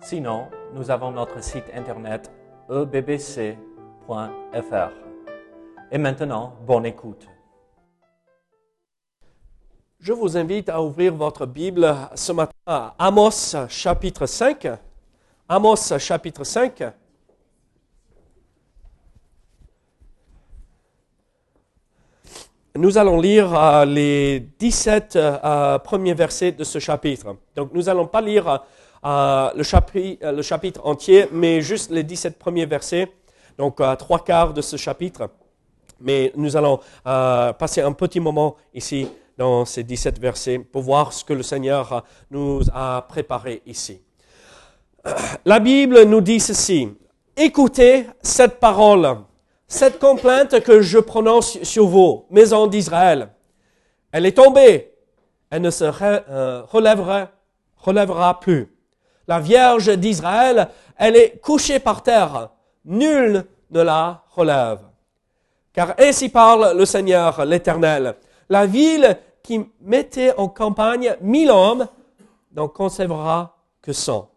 Sinon, nous avons notre site internet ebbc.fr. Et maintenant, bonne écoute. Je vous invite à ouvrir votre Bible ce matin à Amos chapitre 5. Amos chapitre 5. Nous allons lire euh, les 17 euh, premiers versets de ce chapitre. Donc nous n'allons pas lire euh, le, chapitre, entier, mais juste les 17 premiers versets, donc trois quarts de ce chapitre. Mais nous allons passer un petit moment ici dans ces 17 versets pour voir ce que le Seigneur nous a préparé ici. La Bible nous dit ceci. Écoutez cette parole cette complainte que je prononce sur vous, maison d'Israël, elle est tombée, elle ne se euh, relèvera plus. La Vierge d'Israël, elle est couchée par terre, nul ne la relève. Car ainsi parle le Seigneur l'Éternel. La ville qui mettait en campagne mille hommes n'en conservera que cent.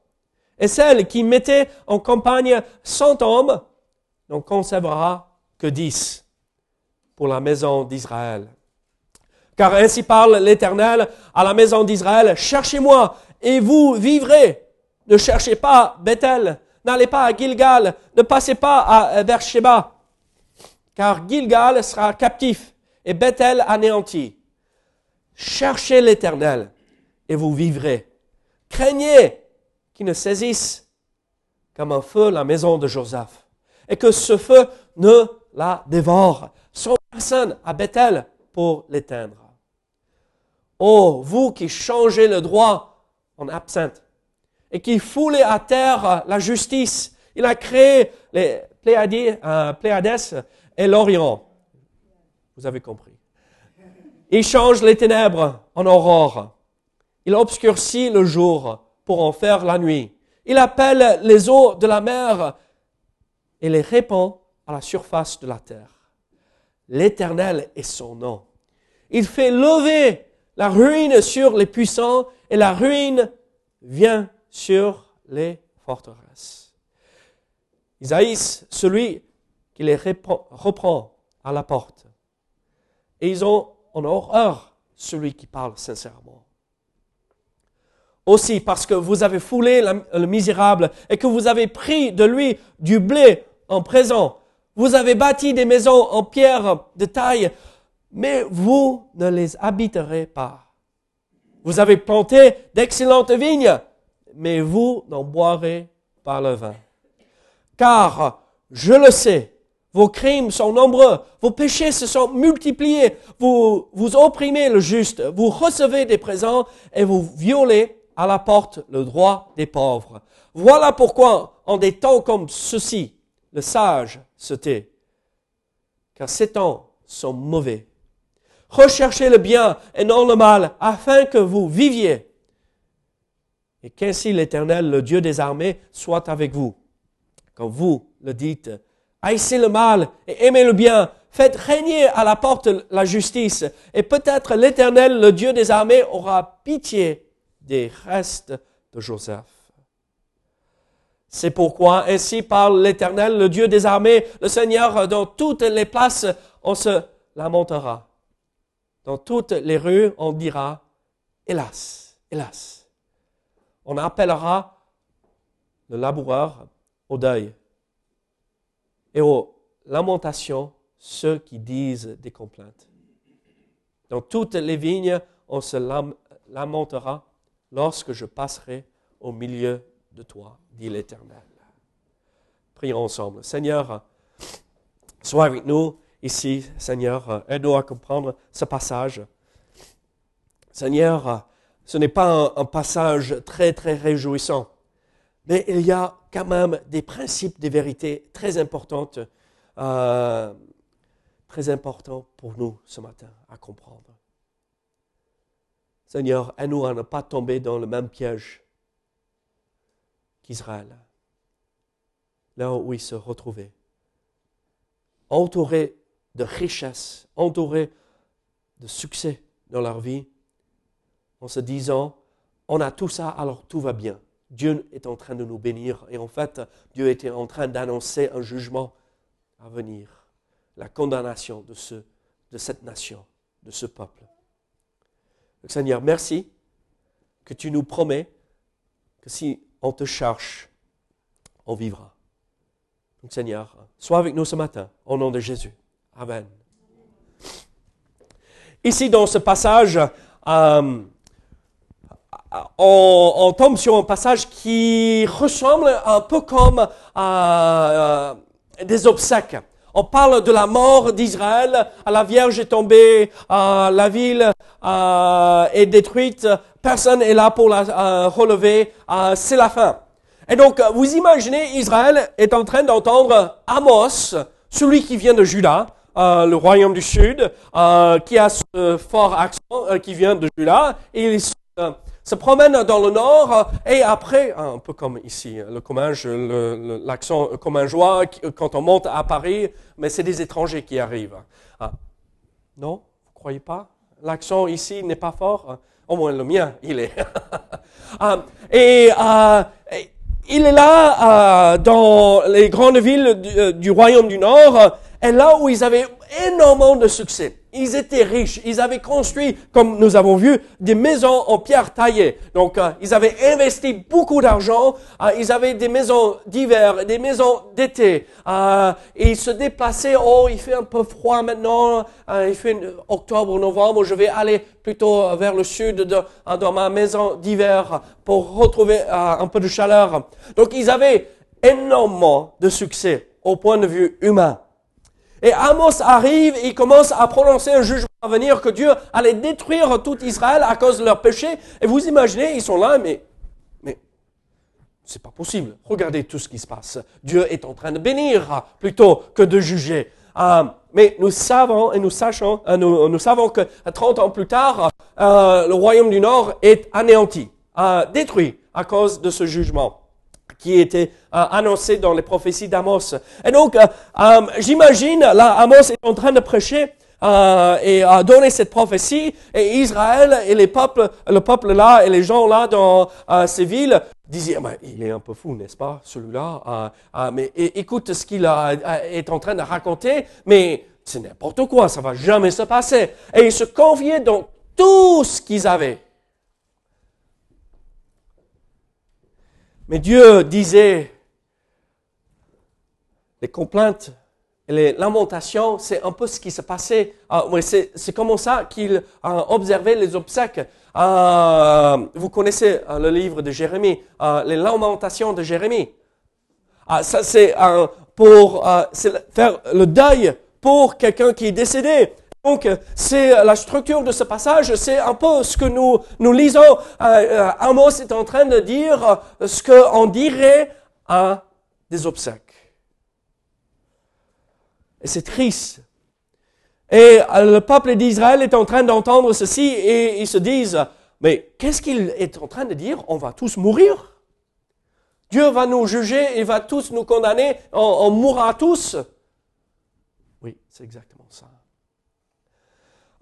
Et celle qui mettait en campagne cent hommes n'en conservera que dix pour la maison d'Israël. Car ainsi parle l'Éternel à la maison d'Israël, cherchez-moi et vous vivrez. Ne cherchez pas Bethel, n'allez pas à Gilgal, ne passez pas à Beersheba, car Gilgal sera captif et Bethel anéanti. Cherchez l'Éternel et vous vivrez. Craignez qu'il ne saisisse comme un feu la maison de Joseph et que ce feu ne la dévore, sans personne à Bethel pour l'éteindre. Oh, vous qui changez le droit en absinthe et qui foulez à terre la justice, il a créé les euh, Pléiades et l'Orient. Vous avez compris. Il change les ténèbres en aurore. Il obscurcit le jour pour en faire la nuit. Il appelle les eaux de la mer et les répand à la surface de la terre. L'Éternel est son nom. Il fait lever la ruine sur les puissants et la ruine vient sur les forteresses. Isaïe, celui qui les reprend à la porte. Et ils ont en horreur celui qui parle sincèrement. Aussi parce que vous avez foulé le misérable et que vous avez pris de lui du blé en présent. Vous avez bâti des maisons en pierre de taille, mais vous ne les habiterez pas. Vous avez planté d'excellentes vignes, mais vous n'en boirez pas le vin. Car, je le sais, vos crimes sont nombreux, vos péchés se sont multipliés, vous, vous opprimez le juste, vous recevez des présents et vous violez à la porte le droit des pauvres. Voilà pourquoi, en des temps comme ceux-ci, le sage se tait, car ces temps sont mauvais. Recherchez le bien et non le mal, afin que vous viviez. Et qu'ainsi l'Éternel, le Dieu des armées, soit avec vous. Quand vous le dites, haïssez le mal et aimez le bien, faites régner à la porte la justice, et peut-être l'Éternel, le Dieu des armées, aura pitié des restes de Joseph. C'est pourquoi ainsi parle l'Éternel, le Dieu des armées, le Seigneur, dans toutes les places, on se lamentera. Dans toutes les rues, on dira, hélas, hélas. On appellera le laboureur au deuil et aux lamentations ceux qui disent des complaintes. Dans toutes les vignes, on se lamentera lorsque je passerai au milieu de toi, dit l'Éternel. Prions ensemble. Seigneur, sois avec nous ici, Seigneur. Aide-nous à comprendre ce passage. Seigneur, ce n'est pas un, passage très, très réjouissant. Mais il y a quand même des principes, des vérités très importantes, euh, très importants pour nous ce matin à comprendre. Seigneur, aide-nous à ne pas tomber dans le même piège qu'Israël, là où il se retrouvait, entouré de richesses, entouré de succès dans leur vie, en se disant, on a tout ça, alors tout va bien. Dieu est en train de nous bénir. Et en fait, Dieu était en train d'annoncer un jugement à venir, la condamnation de, ce, de cette nation, de ce peuple. Seigneur, merci que tu nous promets que si on te cherche, on vivra. Donc, Seigneur, sois avec nous ce matin, au nom de Jésus. Amen. Ici, dans ce passage, euh, on, tombe sur un passage qui ressemble un peu comme à, des obsèques. On parle de la mort d'Israël, la Vierge est tombée, la ville est détruite, personne n'est là pour la relever, c'est la fin. Et donc, vous imaginez, Israël est en train d'entendre Amos, celui qui vient de Juda, euh, le royaume du Sud, euh, qui a ce fort accent euh, qui vient de Juda, et se promène dans le nord et après, un peu comme ici, le Comminges, l'accent commingeois, quand on monte à Paris, mais c'est des étrangers qui arrivent. Ah. Non Vous croyez pas? L'accent ici n'est pas fort Au moins le mien, il est. Ah. et, il est là dans les grandes villes du, du royaume du Nord et là où ils avaient énormément de succès. Ils étaient riches. Ils avaient construit, comme nous avons vu, des maisons en pierre taillée. Donc, euh, ils avaient investi beaucoup d'argent. Euh, ils avaient des maisons d'hiver, des maisons d'été. Euh, ils se déplaçaient. Oh, il fait un peu froid maintenant. il fait octobre, novembre. Je vais aller plutôt vers le sud dans ma maison d'hiver pour retrouver un peu de chaleur. Donc, ils avaient énormément de succès au point de vue humain. Et Amos arrive il commence à prononcer un jugement à venir que Dieu allait détruire tout Israël à cause de leur péché. Et vous imaginez, ils sont là, mais, mais, c'est pas possible. Regardez tout ce qui se passe. Dieu est en train de bénir plutôt que de juger. Euh, mais nous savons et nous sachons, euh, nous, savons que 30 ans plus tard, euh, le royaume du Nord est anéanti, détruit à cause de ce jugement qui était euh, annoncé dans les prophéties d'Amos. Et donc, euh, euh, j'imagine, là, Amos est en train de prêcher et à donner cette prophétie, et Israël et les peuples, le peuple là et les gens là dans ces villes disaient, ah, il est un peu fou, n'est-ce pas, celui-là, mais écoute ce qu'il est en train de raconter, mais c'est n'importe quoi, ça va jamais se passer. Et ils se confiaient dans tout ce qu'ils avaient. Mais Dieu disait, les complaintes et les lamentations, c'est un peu ce qui se passait. Ah, c'est comme ça qu'il a observé les obsèques. Ah, vous connaissez ah, le livre de Jérémie, les lamentations de Jérémie. ça, c'est pour faire le deuil pour quelqu'un qui est décédé. Donc, c'est la structure de ce passage, c'est un peu ce que nous, nous lisons. Euh, euh, Amos est en train de dire ce qu'on dirait à des obsèques. Et c'est triste. Et euh, le peuple d'Israël est en train d'entendre ceci et ils se disent, mais qu'est-ce qu'il est en train de dire? On va tous mourir? Dieu va nous juger, il va tous nous condamner, on, on mourra tous? Oui, c'est exactement.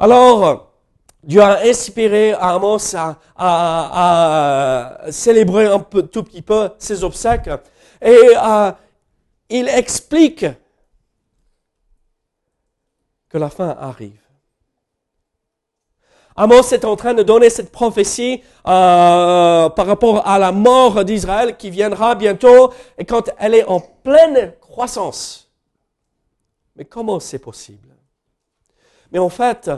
Alors, Dieu a inspiré Amos à, célébrer un tout petit peu ses obsèques. Et euh, il explique que la fin arrive. Amos est en train de donner cette prophétie euh, par rapport à la mort d'Israël qui viendra bientôt et quand elle est en pleine croissance. Mais comment c'est possible? Mais en fait,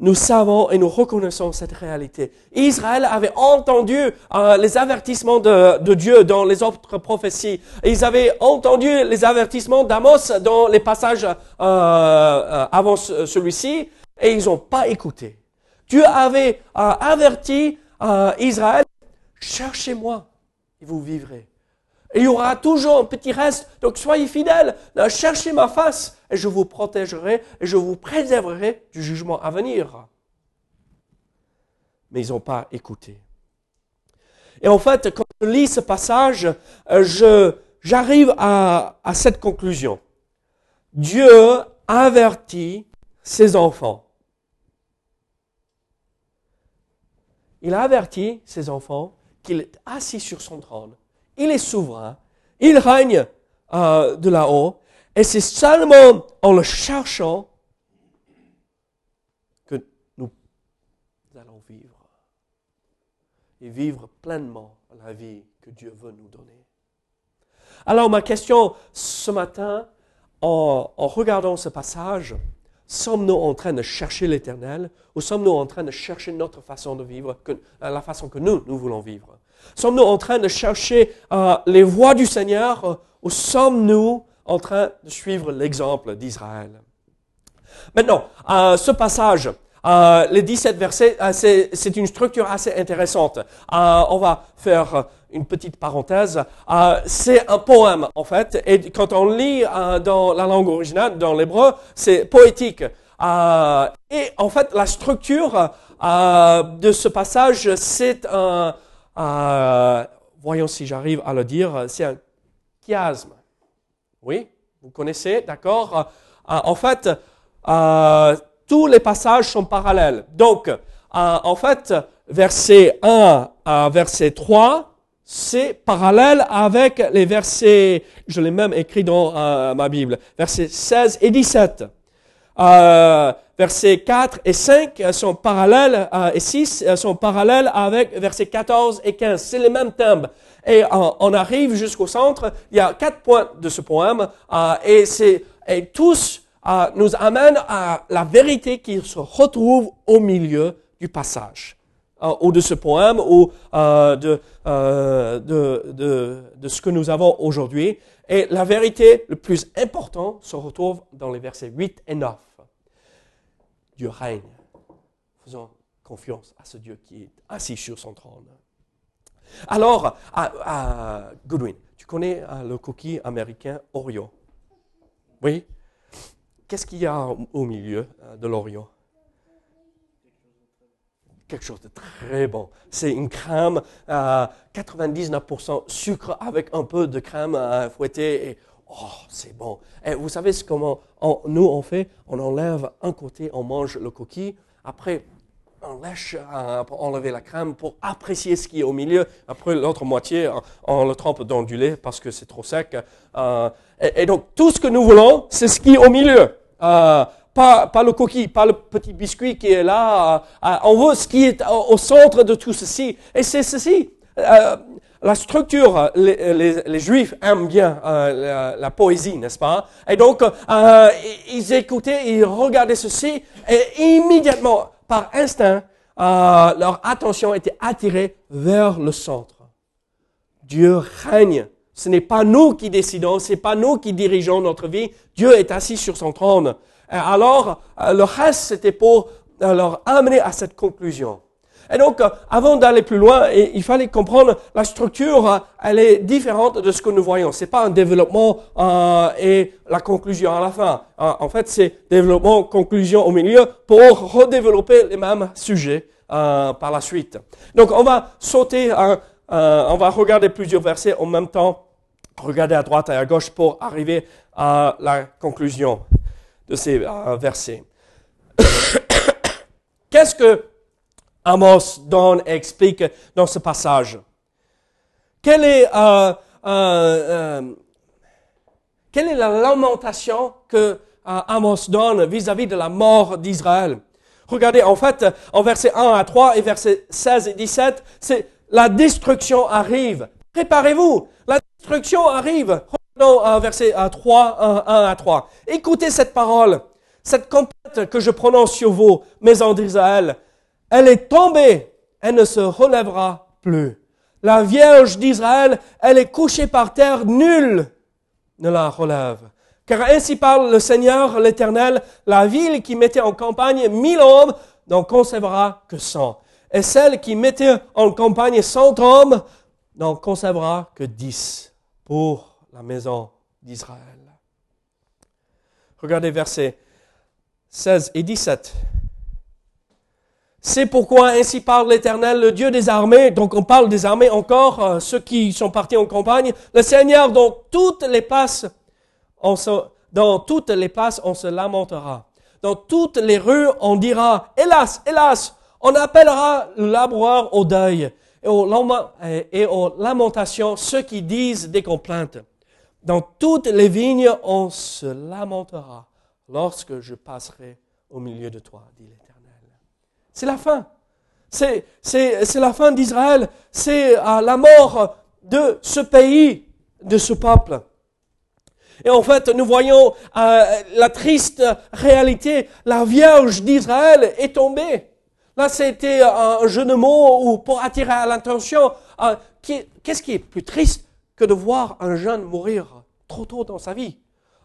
nous savons et nous reconnaissons cette réalité. Israël avait entendu euh, les avertissements de, Dieu dans les autres prophéties. Ils avaient entendu les avertissements d'Amos dans les passages euh, euh, avant celui-ci et ils n'ont pas écouté. Dieu avait averti Israël, cherchez-moi et vous vivrez. Il y aura toujours un petit reste. Donc soyez fidèles, cherchez ma face et je vous protégerai et je vous préserverai du jugement à venir. Mais ils n'ont pas écouté. Et en fait, quand je lis ce passage, euh, j'arrive à, cette conclusion. Dieu avertit ses enfants. Il a averti ses enfants qu'il est assis sur son trône. Il est souverain. Il règne euh, de là-haut. Et c'est seulement en le cherchant que nous allons vivre. Et vivre pleinement la vie que Dieu veut nous donner. Alors ma question ce matin, en, en regardant ce passage, sommes-nous en train de chercher l'éternel ou sommes-nous en train de chercher notre façon de vivre, que, la façon que nous, nous voulons vivre? Sommes-nous en train de chercher euh, les voies du Seigneur euh, ou sommes-nous en train de suivre l'exemple d'Israël? Maintenant, euh, ce passage, les 17 versets, c'est une structure assez intéressante. on va faire une petite parenthèse. c'est un poème, en fait, et quand on lit dans la langue originale, dans l'hébreu, c'est poétique. et en fait, la structure de ce passage, c'est un euh, voyons si j'arrive à le dire, c'est un chiasme. Oui, vous connaissez, d'accord euh, En fait, euh, tous les passages sont parallèles. Donc, en fait, verset 1 à verset 3, c'est parallèle avec les versets, je l'ai même écrit dans ma Bible, versets 16 et 17. Euh, versets 4 et 5 sont parallèles, euh, et 6 euh, sont parallèles avec versets 14 et 15. C'est les mêmes thèmes. Et on arrive jusqu'au centre. Il y a quatre points de ce poème, et, c'est, et tous nous amènent à la vérité qui se retrouve au milieu du passage ou de ce poème, ou de, de, de, ce que nous avons aujourd'hui. Et la vérité le plus importante se retrouve dans les versets 8 et 9. Dieu règne. Faisons confiance à ce Dieu qui est assis sur son trône. Alors, à, Goodwin, tu connais euh, le cookie américain Oreo? Oui? Qu'est-ce qu'il y a au milieu euh, de l'Oreo quelque chose de très bon. C'est une crème à euh, 99% sucre avec un peu de crème fouettée et Oh, c'est bon. Vous savez comment nous on fait? On enlève un côté, on mange le coquille. Après, on lèche euh, pour enlever la crème pour apprécier ce qui est au milieu. Après, l'autre moitié, on, le trempe dans du lait parce que c'est trop sec. Euh, et, donc, tout ce que nous voulons, c'est ce qui est au milieu. Euh, pas, pas, le coquille, pas le petit biscuit qui est là. on veut ce qui est au, centre de tout ceci. Et c'est ceci la structure, les, Juifs aiment bien euh, la, poésie, n'est-ce pas? Et donc, euh, ils écoutaient, ils regardaient ceci, et immédiatement, par instinct, euh, leur attention était attirée vers le centre. Dieu règne. Ce n'est pas nous qui décidons, ce n'est pas nous qui dirigeons notre vie. Dieu est assis sur son trône. alors, le reste, c'était pour leur amener à cette conclusion. Et donc, euh, avant d'aller plus loin, il fallait comprendre la structure, euh, elle est différente de ce que nous voyons. C'est pas un développement euh, et la conclusion à la fin. en fait, c'est développement, conclusion au milieu pour redévelopper les mêmes sujets par la suite. Donc, on va sauter, on va regarder plusieurs versets en même temps, regarder à droite et à gauche pour arriver à la conclusion de ces versets. Qu'est-ce que Amos donne et explique dans ce passage? Quelle est, euh, euh, euh, la lamentation que Amos donne vis-à-vis de la mort d'Israël? Regardez, en fait, en versets 1 à 3 et versets 16 et 17, c'est la destruction arrive. Préparez-vous, la destruction arrive. Regardons verset 3, 1, 1 à 3. Écoutez cette parole, cette compète que je prononce sur vous, maison d'Israël elle est tombée, elle ne se relèvera plus. La Vierge d'Israël, elle est couchée par terre, nul ne la relève. Car ainsi parle le Seigneur l'Éternel, la ville qui mettait en campagne mille hommes n'en conservera que cent. Et celle qui mettait en campagne cent hommes n'en conservera que dix. Pour la maison d'Israël. Regardez versets 16 et 17. C'est pourquoi ainsi parle l'Éternel, le Dieu des armées. Donc on parle des armées encore, euh, ceux qui sont partis en campagne. Le Seigneur, toutes les places, on se, dans toutes les places, on se lamentera. Dans toutes les rues, on dira, hélas, hélas, on appellera le laboureur au deuil et aux, lamentations ceux qui disent des complaintes. Dans toutes les vignes, on se lamentera lorsque je passerai au milieu de toi, dit l'Éternel. C'est la fin. C'est, la fin d'Israël. C'est euh, la mort de ce pays, de ce peuple. Et en fait, nous voyons euh, la triste réalité. La Vierge d'Israël est tombée. Là, c'était un jeu de mots ou pour attirer l'attention. Euh, qu'est-ce qui est plus triste que de voir un jeune mourir trop tôt dans sa vie?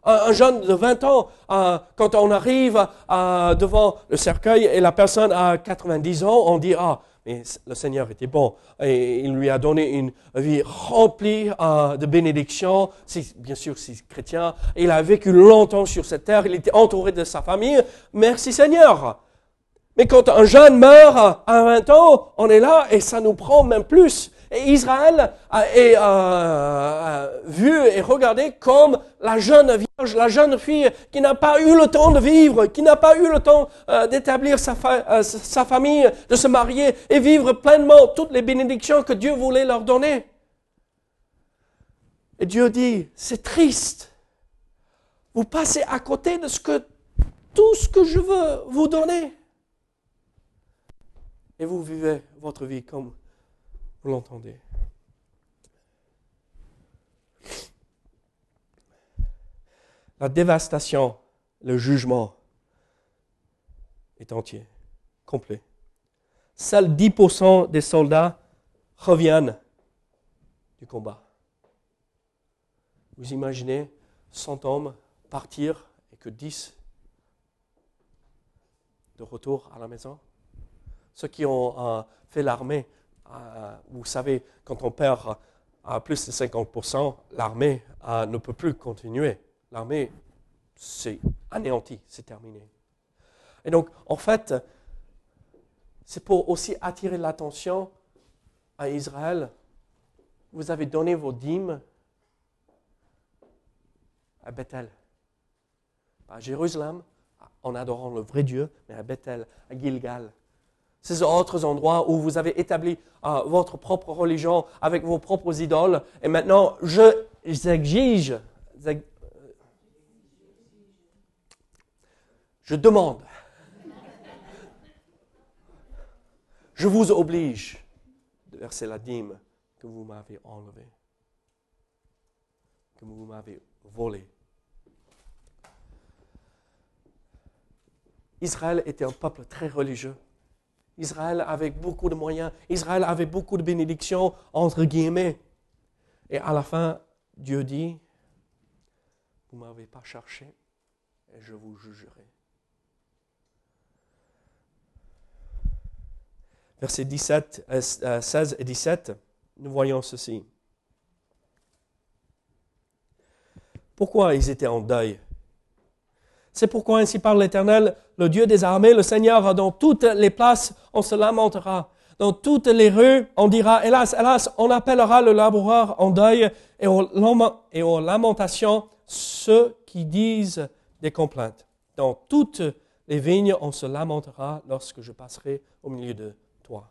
Un, jeune de 20 ans, euh, quand on arrive euh, devant le cercueil et la personne a 90 ans, on dit, ah, mais le Seigneur était bon. Et il lui a donné une vie remplie de bénédictions. Bien sûr, c'est chrétien. Il a vécu longtemps sur cette terre. Il était entouré de sa famille. Merci Seigneur. Mais quand un jeune meurt à 20 ans, on est là et ça nous prend même plus. Et Israël est euh, euh, vu et regardé comme la jeune vierge, la jeune fille qui n'a pas eu le temps de vivre, qui n'a pas eu le temps euh, d'établir sa, sa famille, de se marier et vivre pleinement toutes les bénédictions que Dieu voulait leur donner. Et Dieu dit, c'est triste. Vous passez à côté de ce que, tout ce que je veux vous donner et vous vivez votre vie comme vous l'entendez. La dévastation, le jugement est entier, complet. Seuls 10% des soldats reviennent du combat. Vous imaginez 100 hommes partir et que 10 de retour à la maison? Ceux qui ont euh, fait l'armée, euh, vous savez, quand on perd euh, plus de 50%, l'armée ne peut plus continuer. L'armée, c'est anéanti, c'est terminé. Et donc, en fait, c'est pour aussi attirer l'attention à Israël. Vous avez donné vos dîmes à Bethel, à Jérusalem, en adorant le vrai Dieu, mais à Bethel, à Gilgal, ces autres endroits où vous avez établi euh, votre propre religion avec vos propres idoles. Et maintenant, je j'exige, je demande, je vous oblige de verser la dîme que vous m'avez enlevée, que vous m'avez volée. Israël était un peuple très religieux. Israël avait beaucoup de moyens. Israël avait beaucoup de bénédictions, entre guillemets. Et à la fin, Dieu dit, vous ne m'avez pas cherché et je vous jugerai. Versets 17, 16 euh, et 17, nous voyons ceci. Pourquoi ils étaient en deuil? C'est pourquoi ainsi parle l'Éternel, le Dieu des armées, le Seigneur, dans toutes les places, on se lamentera. Dans toutes les rues, on dira, hélas, hélas, on appellera le laboureur en deuil et aux, et aux lamentations ceux qui disent des complaintes. Dans toutes les vignes, on se lamentera lorsque je passerai au milieu de toi.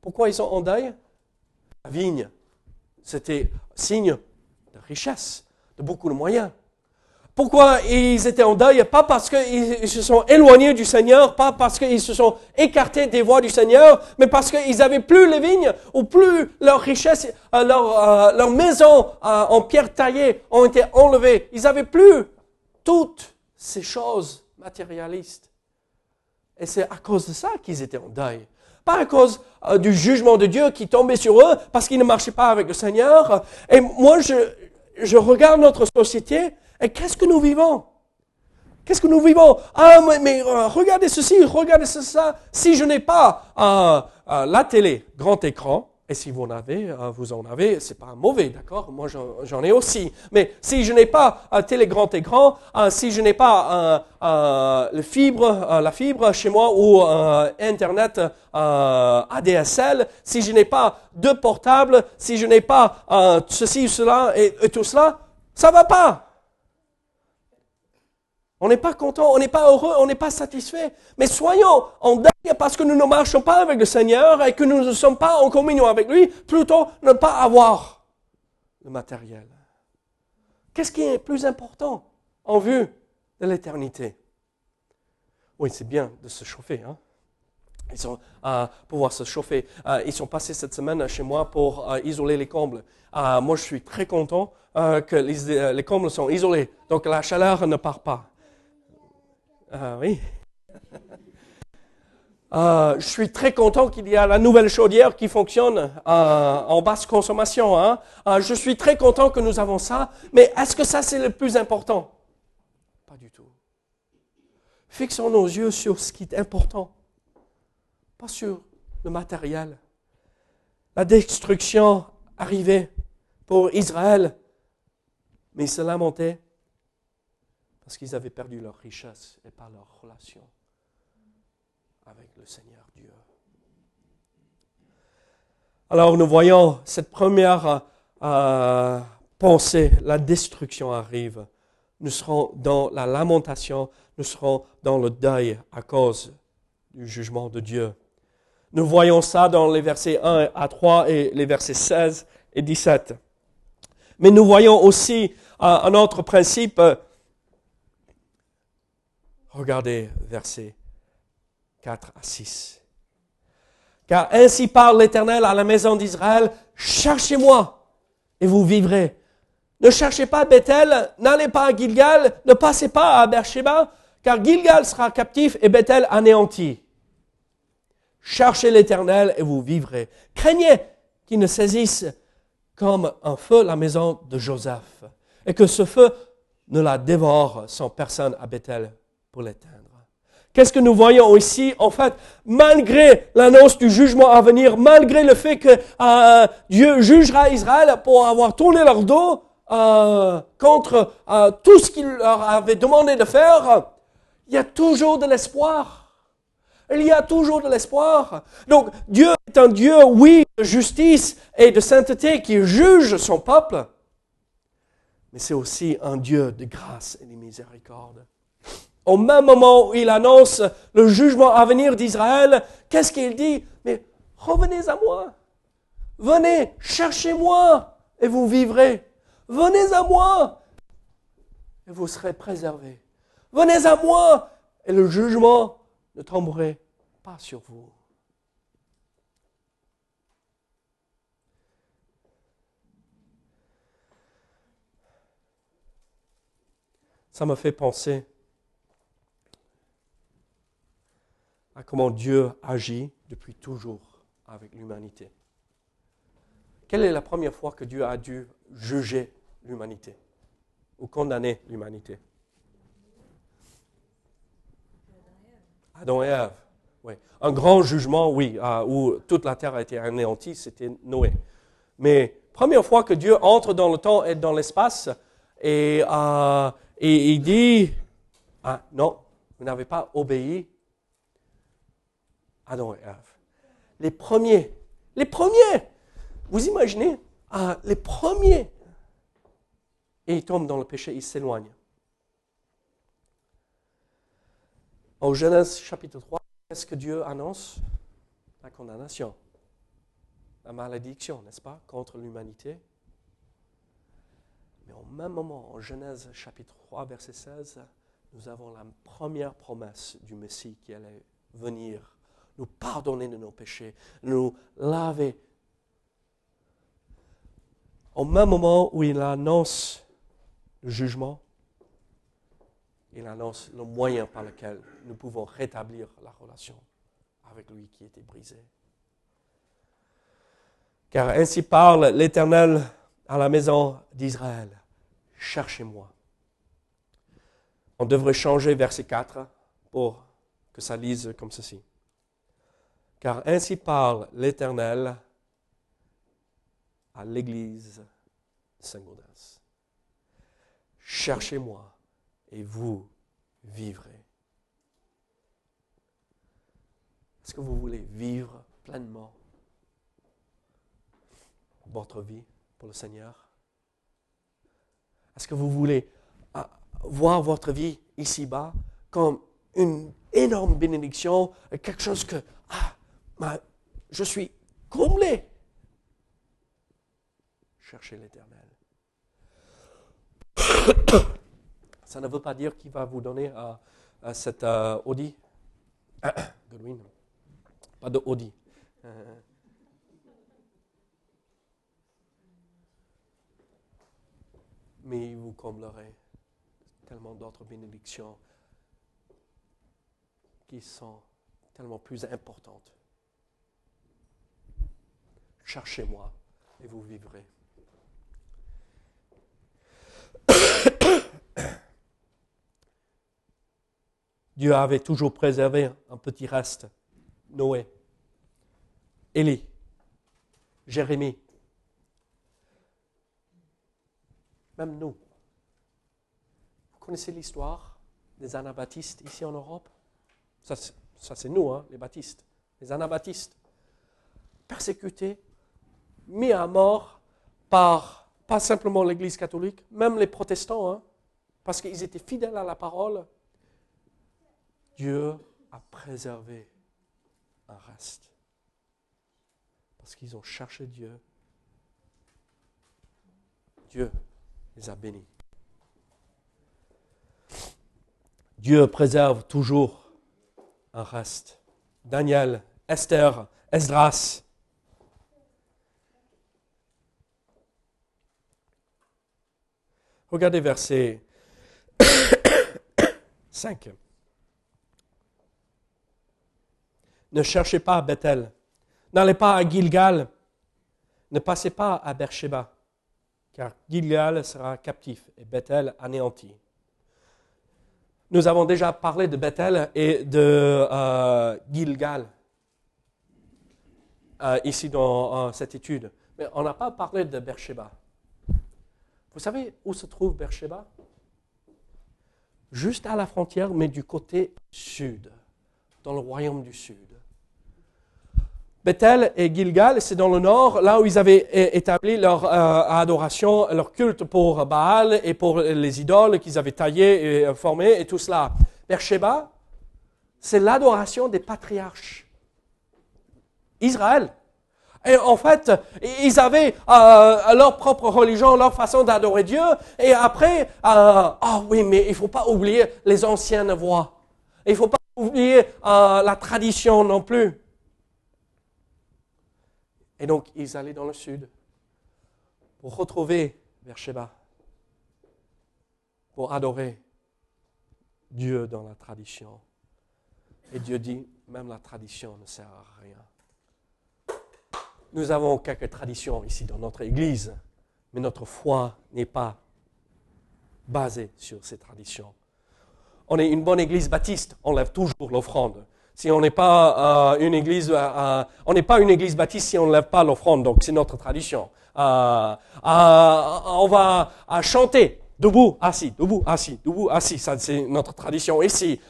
Pourquoi ils sont en deuil? La vigne, c'était signe de richesse, de beaucoup de moyens. Pourquoi ils étaient en deuil? Pas parce qu'ils se sont éloignés du Seigneur, pas parce qu'ils se sont écartés des voies du Seigneur, mais parce qu'ils n'avaient plus les vignes ou plus leur richesse, euh, euh, leur maison euh, en pierre taillée ont été enlevées. Ils n'avaient plus toutes ces choses matérialistes. Et c'est à cause de ça qu'ils étaient en deuil. Pas à cause du jugement de Dieu qui tombait sur eux parce qu'ils ne marchaient pas avec le Seigneur. Et moi, je, je regarde notre société et qu'est-ce que nous vivons? Qu'est-ce que nous vivons? Ah, mais, euh, regardez ceci, regardez ça. Si je n'ai pas euh, euh, la télé, grand écran, et si vous en avez, vous en avez, c'est pas mauvais, d'accord? Moi, j'en ai aussi. Mais si je n'ai pas un télé grand écran, si je n'ai pas fibre, la fibre chez moi ou Internet ADSL, si je n'ai pas de portable, si je n'ai pas ceci, cela et tout cela, ça va pas. On n'est pas content, on n'est pas heureux, on n'est pas satisfait. Mais soyons en deuil parce que nous ne marchons pas avec le Seigneur et que nous ne sommes pas en communion avec lui, plutôt ne pas avoir le matériel. Qu'est-ce qui est plus important en vue de l'éternité? Oui, c'est bien de se chauffer. Hein? Ils sont euh, pouvoir se chauffer. Euh, ils sont passés cette semaine chez moi pour euh, isoler les combles. moi, je suis très content que les, les combles sont isolés, donc la chaleur ne part pas. Ah oui. Euh, je suis très content qu'il y a la nouvelle chaudière qui fonctionne euh, en basse consommation. Hein. Euh, je suis très content que nous avons ça, mais est-ce que ça c'est le plus important? Pas du tout. Fixons nos yeux sur ce qui est important, pas sur le matériel. La destruction arrivait pour Israël, mais il se lamentait parce qu'ils avaient perdu leur richesse et pas leur relation avec le Seigneur Dieu. Alors nous voyons cette première euh, pensée, la destruction arrive. Nous serons dans la lamentation, nous serons dans le deuil à cause du jugement de Dieu. Nous voyons ça dans les versets 1 à 3 et les versets 16 et 17. Mais nous voyons aussi euh, un autre principe Regardez versets 4 à 6. Car ainsi parle l'Éternel à la maison d'Israël, cherchez-moi et vous vivrez. Ne cherchez pas Bethel, n'allez pas à Gilgal, ne passez pas à Beersheba, car Gilgal sera captif et Bethel anéanti. Cherchez l'Éternel et vous vivrez. Craignez qu'il ne saisisse comme un feu la maison de Joseph, et que ce feu ne la dévore sans personne à Bethel pour l'éteindre. Qu'est-ce que nous voyons ici? En fait, malgré l'annonce du jugement à venir, malgré le fait que euh, Dieu jugera Israël pour avoir tourné leur dos euh, contre euh, tout ce qu'il leur avait demandé de faire, il y a toujours de l'espoir. Il y a toujours de l'espoir. Donc Dieu est un Dieu, oui, de justice et de sainteté qui juge son peuple, mais c'est aussi un Dieu de grâce et de miséricorde. Au même moment où il annonce le jugement à venir d'Israël, qu'est-ce qu'il dit? Mais revenez à moi. Venez, cherchez-moi et vous vivrez. Venez à moi et vous serez préservés. Venez à moi et le jugement ne tomberait pas sur vous. Ça me fait penser à comment Dieu agit depuis toujours avec l'humanité. Quelle est la première fois que Dieu a dû juger l'humanité ou condamner l'humanité? Adam et Ève. Oui. Un grand jugement, oui, où toute la terre a été anéantie, c'était Noé. Mais première fois que Dieu entre dans le temps et dans l'espace et, euh, et il dit, ah, non, vous n'avez pas obéi Adam et Ève. Les premiers, les premiers, vous imaginez, ah, les premiers, et ils tombent dans le péché, ils s'éloignent. Au Genèse chapitre 3, qu'est-ce que Dieu annonce? La condamnation, la malédiction, n'est-ce pas, contre l'humanité. Mais au même moment, en Genèse chapitre 3, verset 16, nous avons la première promesse du Messie qui allait venir nous pardonner de nos péchés, nous laver. Au même moment où il annonce le jugement, il annonce le moyen par lequel nous pouvons rétablir la relation avec lui qui était brisée. Car ainsi parle l'Éternel à la maison d'Israël. Cherchez-moi. On devrait changer verset 4 pour que ça lise comme ceci. Car ainsi parle l'Éternel à l'église Saint-Gaudens. Cherchez-moi et vous vivrez. Est-ce que vous voulez vivre pleinement votre vie pour le Seigneur? Est-ce que vous voulez ah, voir votre vie ici-bas comme une énorme bénédiction, quelque chose que, ah, je suis comblé. Cherchez l'éternel. Ça ne veut pas dire qu'il va vous donner à, cette euh, Audi. Godwin. Pas de Audi. Mais vous comblerez tellement d'autres bénédictions qui sont tellement plus importantes. Cherchez-moi et vous vivrez. Dieu avait toujours préservé un petit reste. Noé, Élie, Jérémie, même nous. Vous connaissez l'histoire des anabaptistes ici en Europe? Ça, c'est nous, hein, les baptistes, les anabaptistes. Persécutés, mis à mort par, pas simplement l'Église catholique, même les protestants, hein, parce qu'ils étaient fidèles à la parole. Dieu a préservé un reste. Parce qu'ils ont cherché Dieu. Dieu les a bénis. Dieu préserve toujours un reste. Daniel, Esther, Esdras. Regardez verset 5. Ne cherchez pas à Bethel. N'allez pas à Gilgal. Ne passez pas à Beersheba car Gilgal sera captif et Bethel anéanti. Nous avons déjà parlé de Bethel et de euh, Gilgal euh, ici dans cette étude, mais on n'a pas parlé de Beersheba. Vous savez où se trouve Beersheba? Juste à la frontière, mais du côté sud, dans le royaume du sud. Bethel et Gilgal, c'est dans le nord, là où ils avaient établi leur euh, adoration, leur culte pour Baal et pour les idoles qu'ils avaient taillées et formées et tout cela. Beersheba, c'est l'adoration des patriarches. Israël. Et en fait, ils avaient euh, leur propre religion, leur façon d'adorer Dieu. Et après, ah oh oui, mais il faut pas oublier les anciennes voies. Il faut pas oublier la tradition non plus. Et donc, ils allaient dans le sud pour retrouver Beersheba, pour adorer Dieu dans la tradition. Et Dieu dit, même la tradition ne sert à rien. Nous avons quelques traditions ici dans notre Église, mais notre foi n'est pas basée sur ces traditions. On est une bonne Église baptiste, on lève toujours l'offrande. Si on n'est pas euh, une église, euh, euh, on n'est pas une église baptiste si on ne lève pas l'offrande. Donc c'est notre tradition. on va chanter debout, assis, debout, assis, debout, assis. Ça c'est notre tradition ici.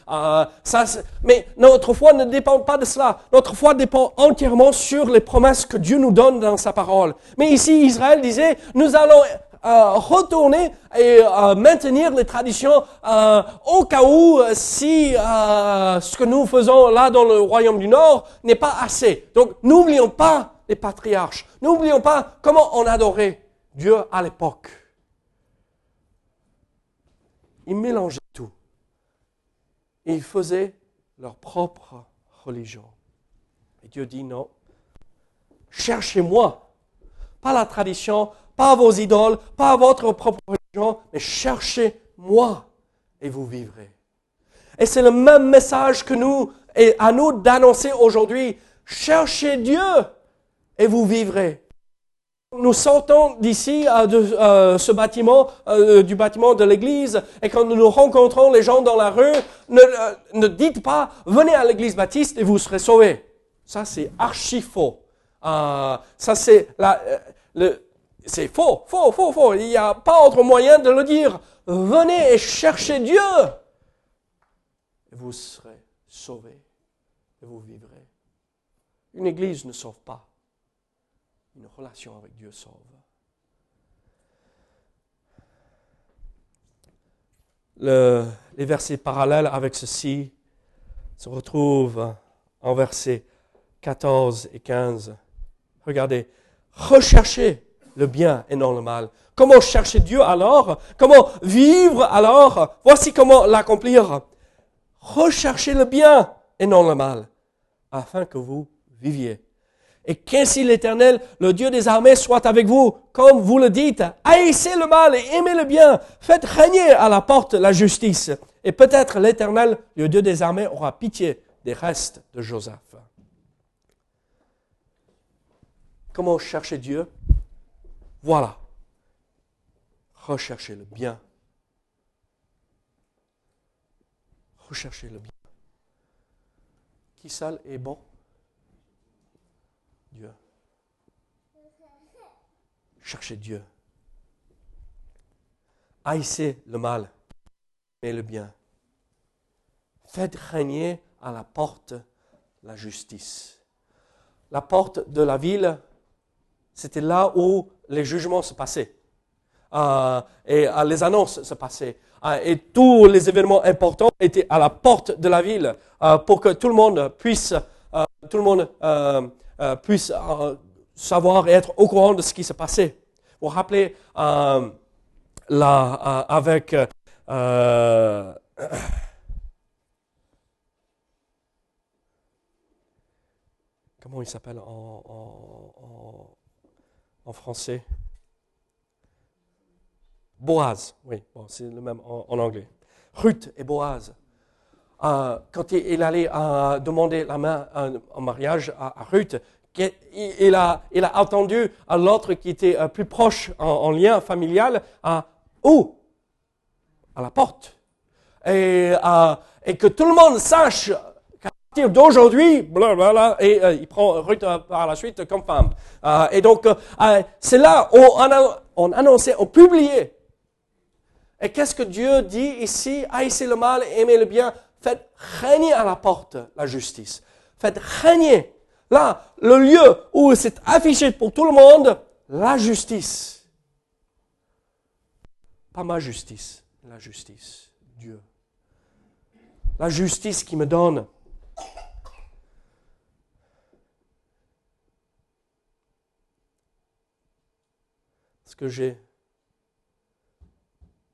ça, mais notre foi ne dépend pas de cela. Notre foi dépend entièrement sur les promesses que Dieu nous donne dans sa parole. Mais ici Israël disait, nous allons retourner et maintenir les traditions euh, au cas où euh, si euh, ce que nous faisons là dans le royaume du Nord n'est pas assez. Donc n'oublions pas les patriarches. N'oublions pas comment on adorait Dieu à l'époque. Ils mélangeaient tout. Ils faisaient leur propre religion. Et Dieu dit non. Cherchez-moi. Pas la tradition, pas vos idoles, pas votre propre religion, mais cherchez-moi et vous vivrez. Et c'est le même message que nous, et à nous d'annoncer aujourd'hui. Cherchez Dieu et vous vivrez. Nous sortons d'ici euh, de euh, ce bâtiment, euh, du bâtiment de l'église, et quand nous rencontrons les gens dans la rue, ne, dites pas venez à l'église baptiste et vous serez sauvés. Ça c'est archi faux. ça c'est la, le, c'est faux, faux, faux, faux. Il n'y a pas autre moyen de le dire. Venez et cherchez Dieu. Et vous serez sauvés. Et vous vivrez. Une église ne sauve pas. Une relation avec Dieu sauve. les versets parallèles avec ceci se retrouvent en versets 14 et 15. Regardez, recherchez le bien et non le mal. Comment chercher Dieu alors? Comment vivre alors? Voici comment l'accomplir. Recherchez le bien et non le mal, afin que vous viviez. Et qu'ainsi l'Éternel, le Dieu des armées, soit avec vous, comme vous le dites. Haïssez le mal et aimez le bien. Faites régner à la porte la justice. Et peut-être l'Éternel, le Dieu des armées, aura pitié des restes de Joseph. Comment chercher Dieu? Voilà. Recherchez le bien. Recherchez le bien. Qui seul est bon? Dieu. Cherchez Dieu. Haïssez le mal, mais le bien. Faites régner à la porte la justice. La porte de la ville, c'était là où les jugements se passaient. Euh, et euh, les annonces se passaient. Euh, et tous les événements importants étaient à la porte de la ville pour que tout le monde puisse, tout le monde euh, puisse euh, savoir et être au courant de ce qui se passait. Vous vous rappelez, euh, là, avec comment il s'appelle en, en, français? Boaz, oui, c'est le même en, anglais. Ruth et Boaz. Quand il, allait demander la main en mariage à Ruth, il a, il a attendu à l'autre qui était euh, plus proche en, lien familial à où? À la porte. Et, euh, et, que tout le monde sache d'aujourd'hui, et euh, il prend Ruth par la suite comme femme. et donc, c'est là où on, annonçait, on publiait. Et qu'est-ce que Dieu dit ici? Haïssez le mal, aimez le bien, faites régner à la porte la justice. Faites régner Là, le lieu où c'est affiché pour tout le monde, la justice. Pas ma justice, la justice, Dieu. La justice qui me donne. Est-ce que j'ai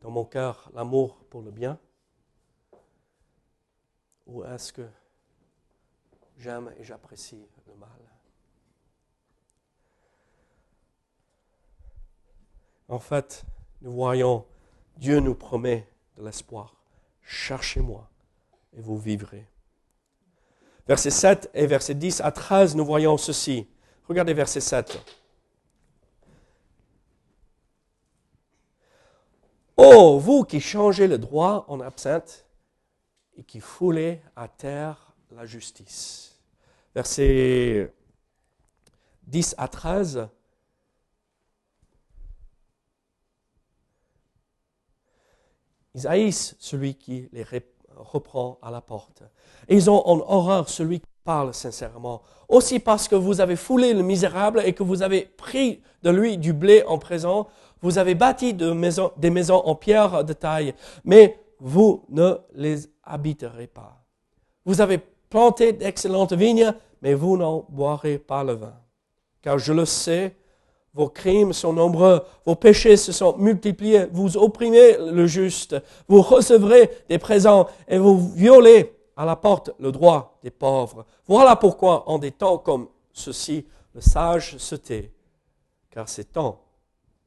dans mon cœur l'amour pour le bien Ou est-ce que j'aime et j'apprécie le mal? En fait, nous voyons, Dieu nous promet de l'espoir. Cherchez-moi et vous vivrez. Verset 7 et verset 10 à 13, nous voyons ceci. Regardez verset 7. Oh, vous qui changez le droit en absinthe et qui foulez à terre la justice versets 10 à 13. Ils haïssent celui qui les reprend à la porte. Ils ont en horreur celui qui parle sincèrement. Aussi parce que vous avez foulé le misérable et que vous avez pris de lui du blé en présent, vous avez bâti des maisons en pierre de taille, mais vous ne les habiterez pas. Vous avez plantez d'excellentes vignes, mais vous n'en boirez pas le vin. Car je le sais, vos crimes sont nombreux, vos péchés se sont multipliés, vous opprimez le juste, vous recevrez des présents et vous violez à la porte le droit des pauvres. Voilà pourquoi en des temps comme ceux-ci, le sage se tait, car ces temps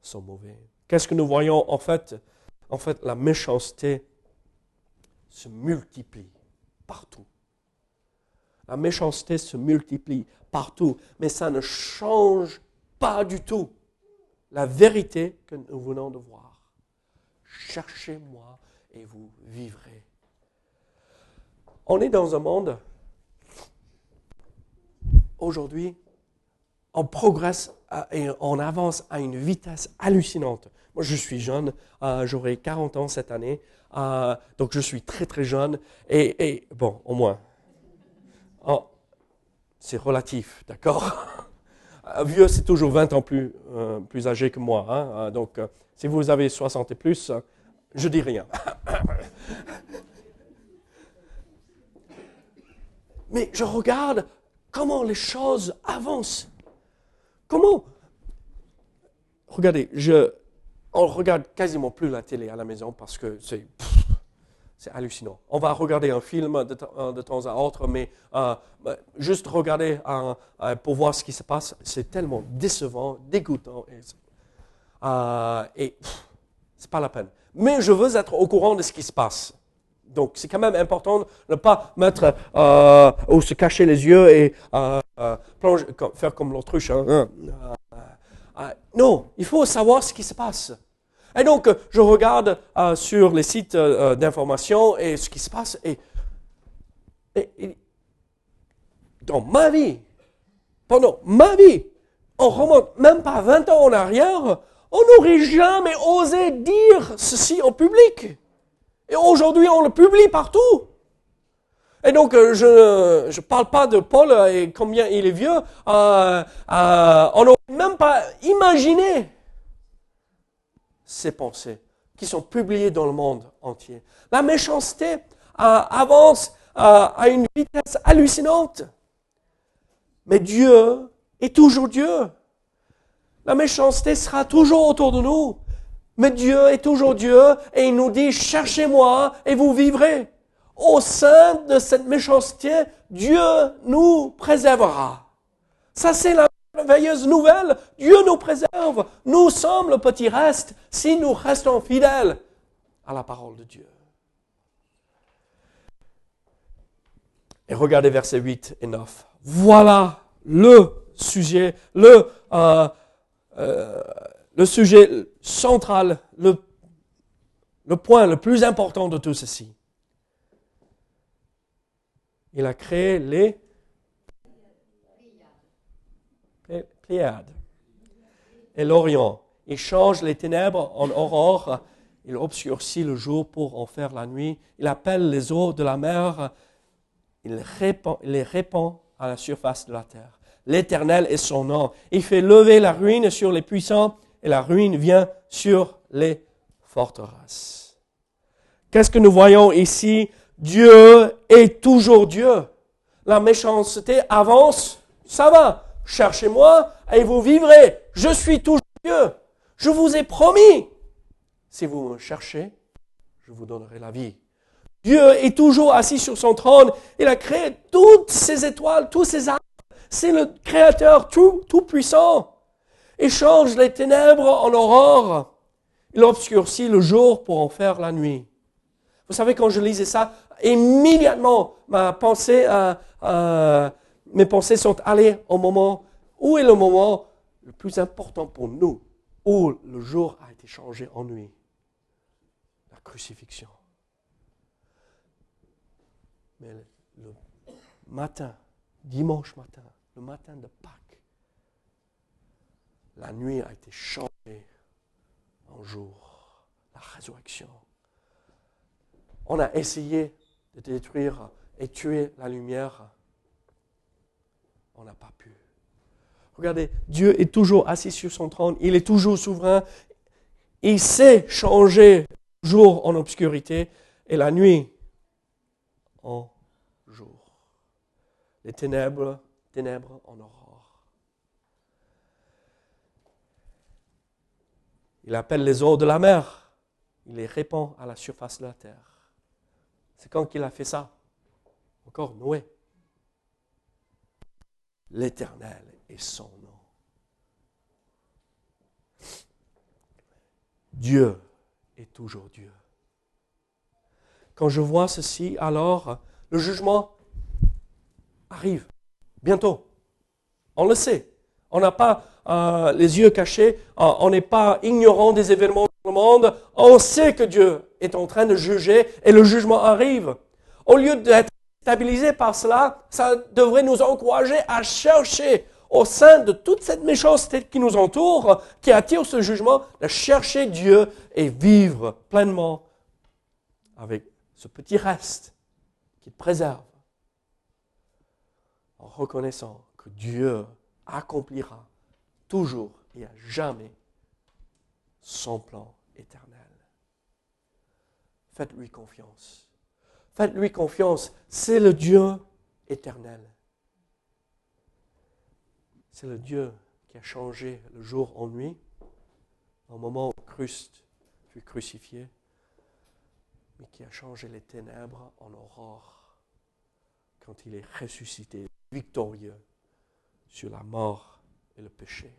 sont mauvais. Qu'est-ce que nous voyons en fait? En fait, la méchanceté se multiplie partout. La méchanceté se multiplie partout, mais ça ne change pas du tout la vérité que nous venons de voir. Cherchez-moi et vous vivrez. On est dans un monde aujourd'hui on progresse et on avance à une vitesse hallucinante. Moi, je suis jeune, euh, j'aurai 40 ans cette année, euh, donc je suis très très jeune, et, bon, au moins. Oh, c'est relatif, d'accord? Euh, Vieux, c'est toujours 20 ans plus, euh, plus âgé que moi, hein, donc si vous avez 60 et plus, je dis rien. Mais je regarde comment les choses avancent. Comment? Regardez, je, on regarde quasiment plus la télé à la maison parce que c'est, hallucinant. On va regarder un film de, temps- à autre, mais euh, bah, juste regarder euh, euh, pour voir ce qui se passe, c'est tellement décevant, dégoûtant. Et, euh, et c'est pas la peine. Mais je veux être au courant de ce qui se passe. Donc, c'est quand même important de ne pas mettre euh, ou se cacher les yeux et euh, euh, faire comme l'autruche. hein. Euh, non, il faut savoir ce qui se passe. Et donc, euh, je regarde euh, sur les sites d'information et ce qui se passe. Et, et- et dans ma vie, pendant ma vie, on remonte même pas 20 ans en arrière, on n'aurait jamais osé dire ceci en public. Et aujourd'hui, on le publie partout. Et donc, euh, je ne parle pas de Paul et combien il est vieux. euh, euh, on n'aurait même pas imaginé ces pensées qui sont publiées dans le monde entier. La méchanceté euh, avance euh, à une vitesse hallucinante. Mais Dieu est toujours Dieu. La méchanceté sera toujours autour de nous. Mais Dieu est toujours Dieu et il nous dit, cherchez-moi et vous vivrez. Au sein de cette méchanceté, Dieu nous préservera. Ça, c'est la merveilleuse nouvelle. Dieu nous préserve. Nous sommes le petit reste si nous restons fidèles à la parole de Dieu. Et regardez versets 8 et 9. Voilà le sujet, le, euh, euh, sujet central, le point le plus important de tout ceci. Il a créé les Plé- Pléiades et l'Orient. Il change les ténèbres en aurore. Il obscurcit le jour pour en faire la nuit. Il appelle les eaux de la mer. Il les répand à la surface de la terre. L'Éternel est son nom. Il fait lever la ruine sur les puissants et la ruine vient sur les forteresses. Qu'est-ce que nous voyons ici? Dieu est toujours Dieu. La méchanceté avance, ça va. Cherchez-moi et vous vivrez. Je suis toujours Dieu. Je vous ai promis. Si vous me cherchez, je vous donnerai la vie. Dieu est toujours assis sur son trône. Il a créé toutes ces étoiles, tous ces arbres. C'est le Créateur tout, tout puissant. Il change les ténèbres en aurore. Il obscurcit le jour pour en faire la nuit. Vous savez, quand je lisais ça, immédiatement, euh, euh, mes pensées sont allées au moment, où est le moment le plus important pour nous, où le jour a été changé en nuit La crucifixion. Mais le matin, dimanche matin, le matin de Pâques, la nuit a été changée en jour, la résurrection. On a essayé de détruire et tuer la lumière. On n'a pas pu. Regardez, Dieu est toujours assis sur son trône, il est toujours souverain. Il sait changer jour en obscurité et la nuit en jour. Les ténèbres, ténèbres en aurore. Il appelle les eaux de la mer. Il les répand à la surface de la terre. C'est quand qu'il a fait ça Encore Noé. L'Éternel est son nom. Dieu est toujours Dieu. Quand je vois ceci, alors le jugement arrive bientôt. On le sait. On n'a pas euh, les yeux cachés, on n'est pas ignorant des événements dans le monde. On sait que Dieu est en train de juger et le jugement arrive. Au lieu d'être stabilisé par cela, ça devrait nous encourager à chercher au sein de toute cette méchanceté qui nous entoure, qui attire ce jugement, de chercher Dieu et vivre pleinement avec ce petit reste qui te préserve, en reconnaissant que Dieu accomplira toujours et à jamais son plan éternel. Faites-lui confiance. Faites-lui confiance. C'est le Dieu éternel. C'est le Dieu qui a changé le jour en nuit, au moment où Christ fut crucifié, mais qui a changé les ténèbres en aurore quand il est ressuscité, victorieux sur la mort et le péché,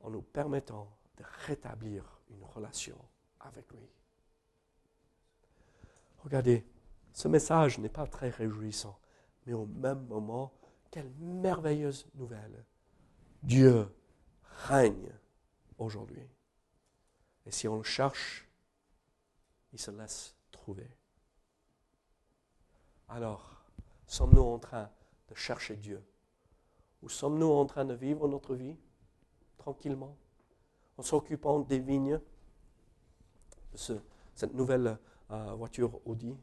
en nous permettant de rétablir une relation avec lui. Regardez, ce message n'est pas très réjouissant, mais au même moment, quelle merveilleuse nouvelle. Dieu règne aujourd'hui. Et si on le cherche, il se laisse trouver. Alors, sommes-nous en train de chercher Dieu? Ou sommes-nous en train de vivre notre vie tranquillement, en s'occupant des vignes, de cette nouvelle voiture Audi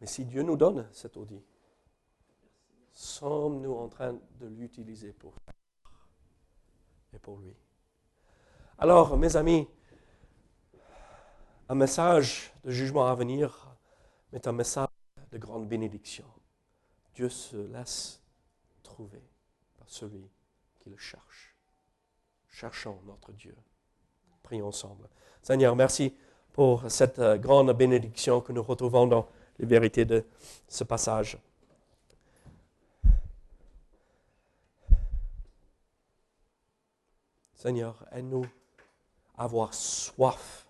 Mais si Dieu nous donne cet Audi, sommes-nous en train de l'utiliser pour et pour lui? Alors, mes amis, un message de jugement à venir est un message de grande bénédiction. Dieu se laisse trouver par celui qui le cherche. Cherchons notre Dieu. Prions ensemble. Seigneur, merci pour cette euh, grande bénédiction que nous retrouvons dans les vérités de ce passage. Seigneur, aide-nous à avoir soif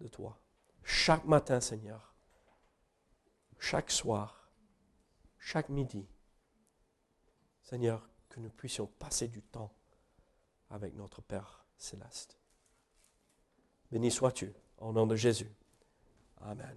de toi. Chaque matin, Seigneur, chaque soir, chaque midi. Seigneur, que nous puissions passer du temps avec notre Père céleste. Béni sois-tu, au nom de Jésus. Amen.